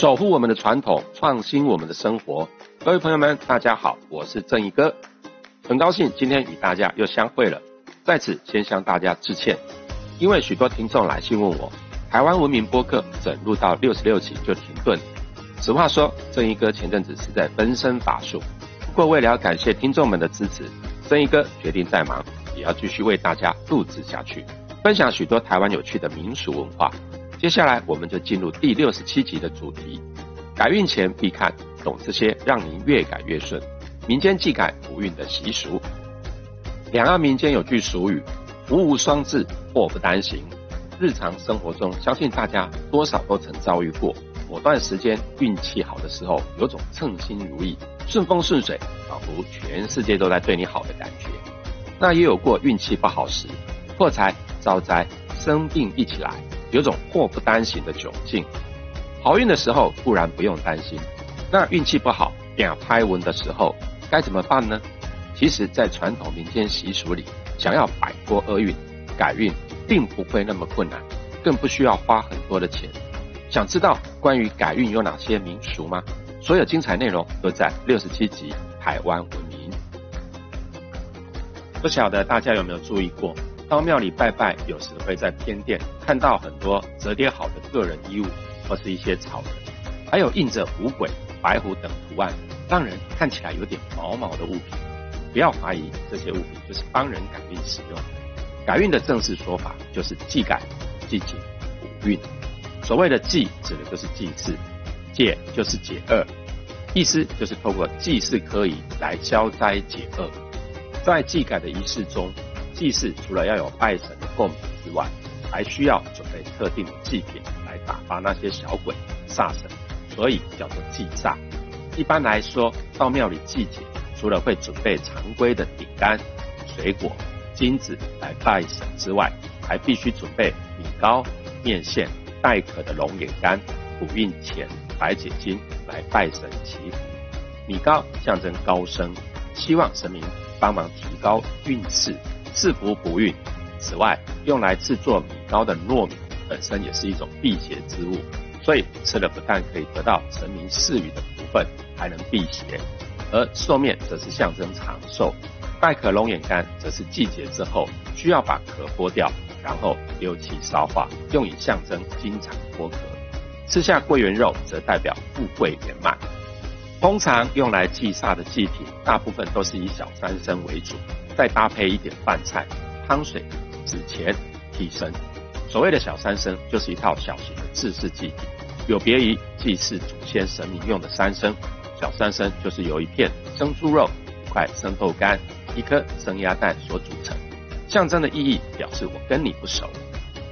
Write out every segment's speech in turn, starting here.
守护我们的传统，创新我们的生活。各位朋友们，大家好，我是正义哥，很高兴今天与大家又相会了。在此先向大家致歉，因为许多听众来信问我，台湾文明播客整录到六十六集就停顿。实话说，正义哥前阵子是在分身乏术。不过为了要感谢听众们的支持，正义哥决定再忙也要继续为大家录制下去，分享许多台湾有趣的民俗文化。接下来我们就进入第六十七集的主题：改运前必看，懂这些让您越改越顺。民间祭改福运的习俗。两岸民间有句俗语：“福无双至，祸不单行。”日常生活中，相信大家多少都曾遭遇过某段时间运气好的时候，有种称心如意、顺风顺水，仿佛全世界都在对你好的感觉。那也有过运气不好时，破财、遭灾、生病一起来。有种祸不单行的窘境，好运的时候固然不用担心，那运气不好、两拍文的时候该怎么办呢？其实，在传统民间习俗里，想要摆脱厄运、改运，并不会那么困难，更不需要花很多的钱。想知道关于改运有哪些民俗吗？所有精彩内容都在六十七集《台湾文明》。不晓得大家有没有注意过？到庙里拜拜，有时会在偏殿看到很多折叠好的个人衣物，或是一些草人，还有印着五鬼、白虎等图案，让人看起来有点毛毛的物品。不要怀疑这些物品就是帮人改运使用。改运的正式说法就是祭改、祭解、五运。所谓的祭，指的就是祭祀；解就是解厄，意思就是透过祭祀科仪来消灾解厄。在祭改的仪式中。祭祀除了要有拜神的供品之外，还需要准备特定的祭品来打发那些小鬼煞神，所以叫做祭煞。一般来说，到庙里祭节，除了会准备常规的饼干、水果、金子来拜神之外，还必须准备米糕、面线、带壳的龙眼干、补运钱、白解金来拜神祈福。米糕象征高升，希望神明帮忙提高运势。赐福不孕。此外，用来制作米糕的糯米本身也是一种辟邪之物，所以吃了不但可以得到神明赐予的福分，还能辟邪。而寿面则是象征长寿，带壳龙眼干则是季节之后需要把壳剥掉，然后丢弃烧化，用以象征经常脱壳。吃下桂圆肉则代表富贵圆满。通常用来祭煞的祭品，大部分都是以小三牲为主。再搭配一点饭菜、汤水、纸钱、替身。所谓的小三牲，就是一套小型的制式祭品，有别于祭祀祖先神明用的三牲。小三牲就是由一片生猪肉、一块生豆干、一颗生鸭蛋所组成，象征的意义表示我跟你不熟。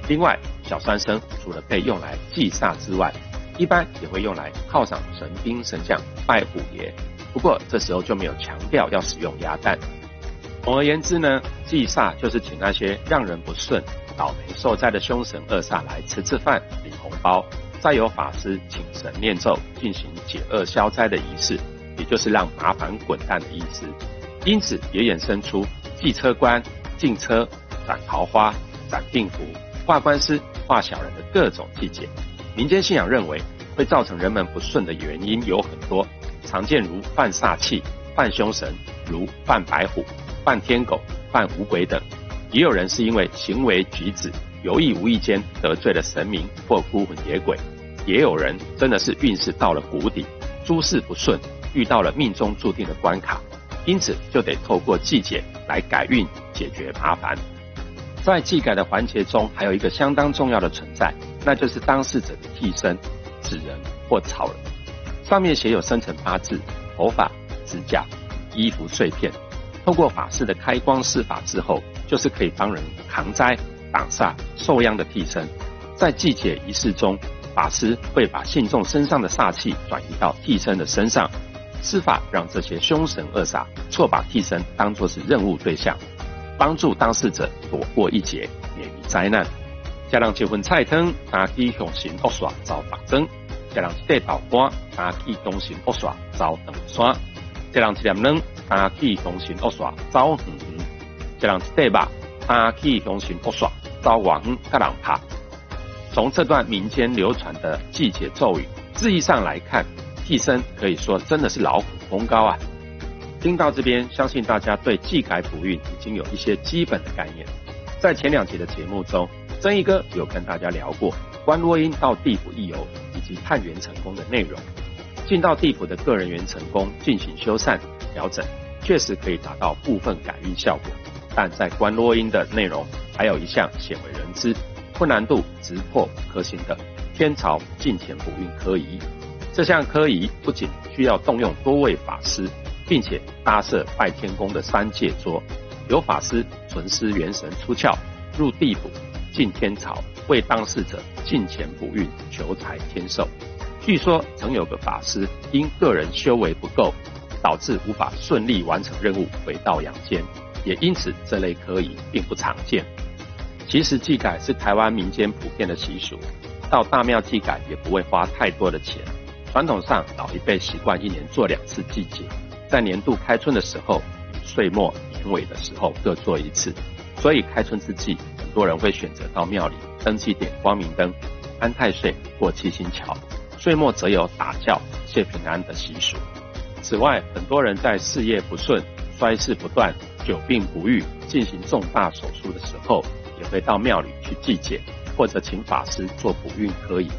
另外，小三牲除了被用来祭煞之外，一般也会用来犒赏神兵神将、拜虎爷。不过这时候就没有强调要使用鸭蛋。总而言之呢，祭煞就是请那些让人不顺、倒霉受灾的凶神恶煞来吃吃饭、领红包，再由法师请神念咒进行解厄消灾的仪式，也就是让麻烦滚蛋的意思。因此也衍生出祭车官、进车、斩桃花、斩病符、画官司、画小人的各种祭节。民间信仰认为，会造成人们不顺的原因有很多，常见如犯煞气、犯凶神，如犯白虎。犯天狗、犯五鬼等，也有人是因为行为举止有意无意间得罪了神明或孤魂野鬼，也有人真的是运势到了谷底，诸事不顺，遇到了命中注定的关卡，因此就得透过祭解来改运解决麻烦。在祭改的环节中，还有一个相当重要的存在，那就是当事者的替身、纸人或草人，上面写有生辰八字、头发、指甲、衣服碎片。透过法师的开光施法之后，就是可以帮人扛灾、挡煞、受殃的替身。在祭解仪式中，法师会把信众身上的煞气转移到替身的身上，施法让这些凶神恶煞错把替身当作是任务对象，帮助当事者躲过一劫，免于灾难。家人结婚菜汤，打起凶神恶煞遭法针；家人一道干，打起凶神恶煞遭断山；家人一点冷。打起凶神恶煞走远远，一人一块肉；打起凶神恶煞走远远，甲人拍。从这段民间流传的季节咒语，字义上来看，替身可以说真的是劳苦功高啊。听到这边，相信大家对季改补运已经有一些基本的概念。在前两集的节目中，曾一哥有跟大家聊过关落阴到地府一游以及探员成功的内容。进到地府的个人元成功进行修缮调整，确实可以达到部分改运效果。但在关落阴的内容，还有一项鲜为人知、困难度直破五颗星的天朝进前补运科仪。这项科仪不仅需要动用多位法师。并且搭设拜天公的三界桌，有法师存思元神出窍，入地府进天朝，为当事者进前补运求财天寿。据说曾有个法师因个人修为不够，导致无法顺利完成任务，回到阳间。也因此这类科仪并不常见。其实祭改是台湾民间普遍的习俗，到大庙祭改也不会花太多的钱。传统上老一辈习惯一年做两次祭节。在年度开春的时候，岁末年尾的时候各做一次，所以开春之际，很多人会选择到庙里登记点光明灯、安太岁、过七星桥；岁末则有打轿谢平安的习俗。此外，很多人在事业不顺、衰事不断、久病不愈、进行重大手术的时候，也会到庙里去祭解，或者请法师做补运可以。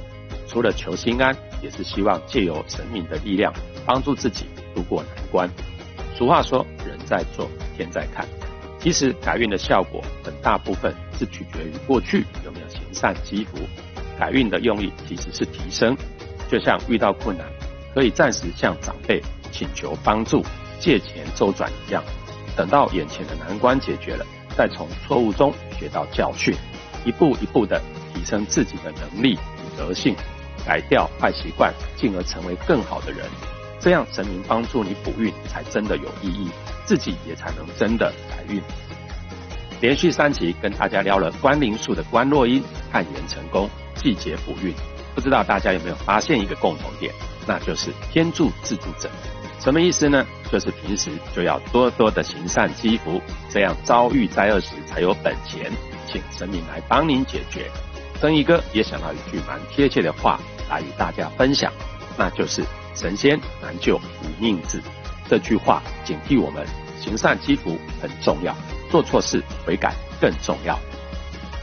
除了求心安，也是希望借由神明的力量帮助自己。渡过难关。俗话说，人在做，天在看。其实改运的效果很大部分是取决于过去有没有行善积福。改运的用意其实是提升，就像遇到困难，可以暂时向长辈请求帮助，借钱周转一样。等到眼前的难关解决了，再从错误中学到教训，一步一步的提升自己的能力与德性，改掉坏习惯，进而成为更好的人。这样神明帮助你补运才真的有意义，自己也才能真的改运。连续三集跟大家聊了关灵术的关落音、探元成功、季节补运，不知道大家有没有发现一个共同点，那就是天助自助者。什么意思呢？就是平时就要多多的行善积福，这样遭遇灾厄时才有本钱，请神明来帮您解决。曾一哥也想到一句蛮贴切的话来与大家分享，那就是。神仙难救无命字，这句话警惕我们行善积福很重要，做错事悔改更重要。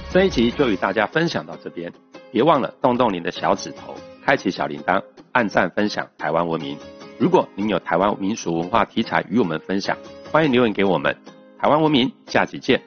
这一集就与大家分享到这边，别忘了动动您的小指头，开启小铃铛，按赞分享台湾文明。如果您有台湾民俗文化题材与我们分享，欢迎留言给我们。台湾文明，下集见。